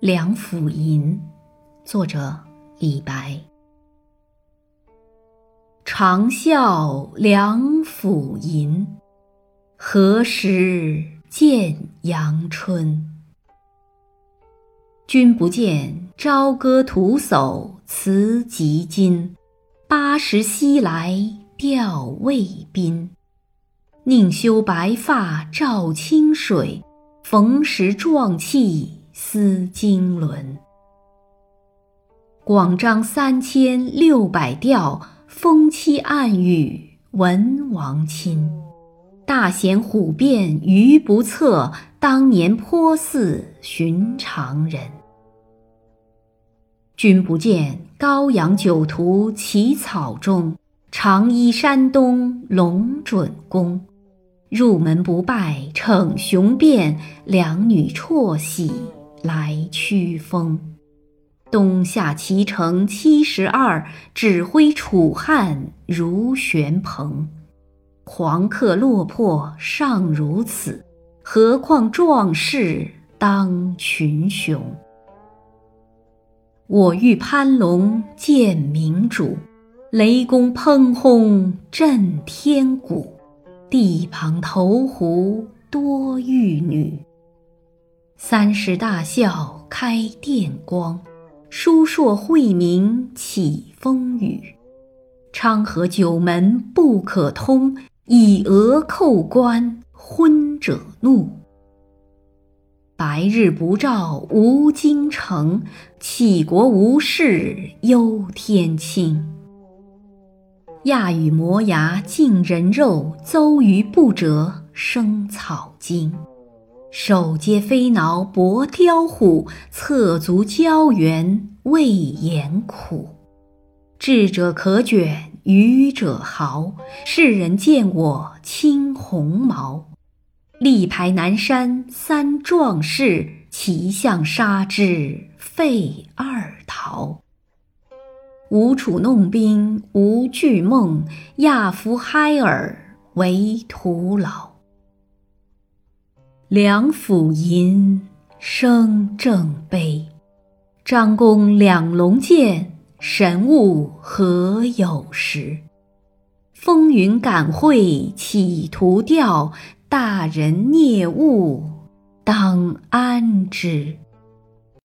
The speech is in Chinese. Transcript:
梁甫吟，作者李白。长啸梁甫吟，何时见阳春？君不见，朝歌徒叟辞及津。八十西来吊渭滨。宁修白发照清水，逢时壮气思经纶。广张三千六百调，风期暗语文王亲。大贤虎变愚不测，当年颇似寻常人。君不见，高阳酒徒起草中，长揖山东龙准公。入门不拜逞雄辩，两女辍喜来驱风。东下齐城七十二，指挥楚汉如旋蓬。狂客落魄尚如此，何况壮士当群雄？我欲攀龙见明主，雷公烹轰震天鼓。地旁投壶多玉女，三十大笑开电光，书硕晦明起风雨。昌河九门不可通，以讹扣关昏者怒。白日不照无京城，杞国无事忧天清。亚与磨牙尽人肉，邹鱼不折生草茎。手接飞挠搏雕虎，侧足胶原未言苦。智者可卷，愚者豪。世人见我轻鸿毛。力排南山三壮士，齐向杀之费二桃。吴楚弄兵无惧梦，亚夫嗨尔为徒劳。梁甫吟，声正悲。张公两龙剑，神物何有时？风云感会企图调，大人孽物当安之？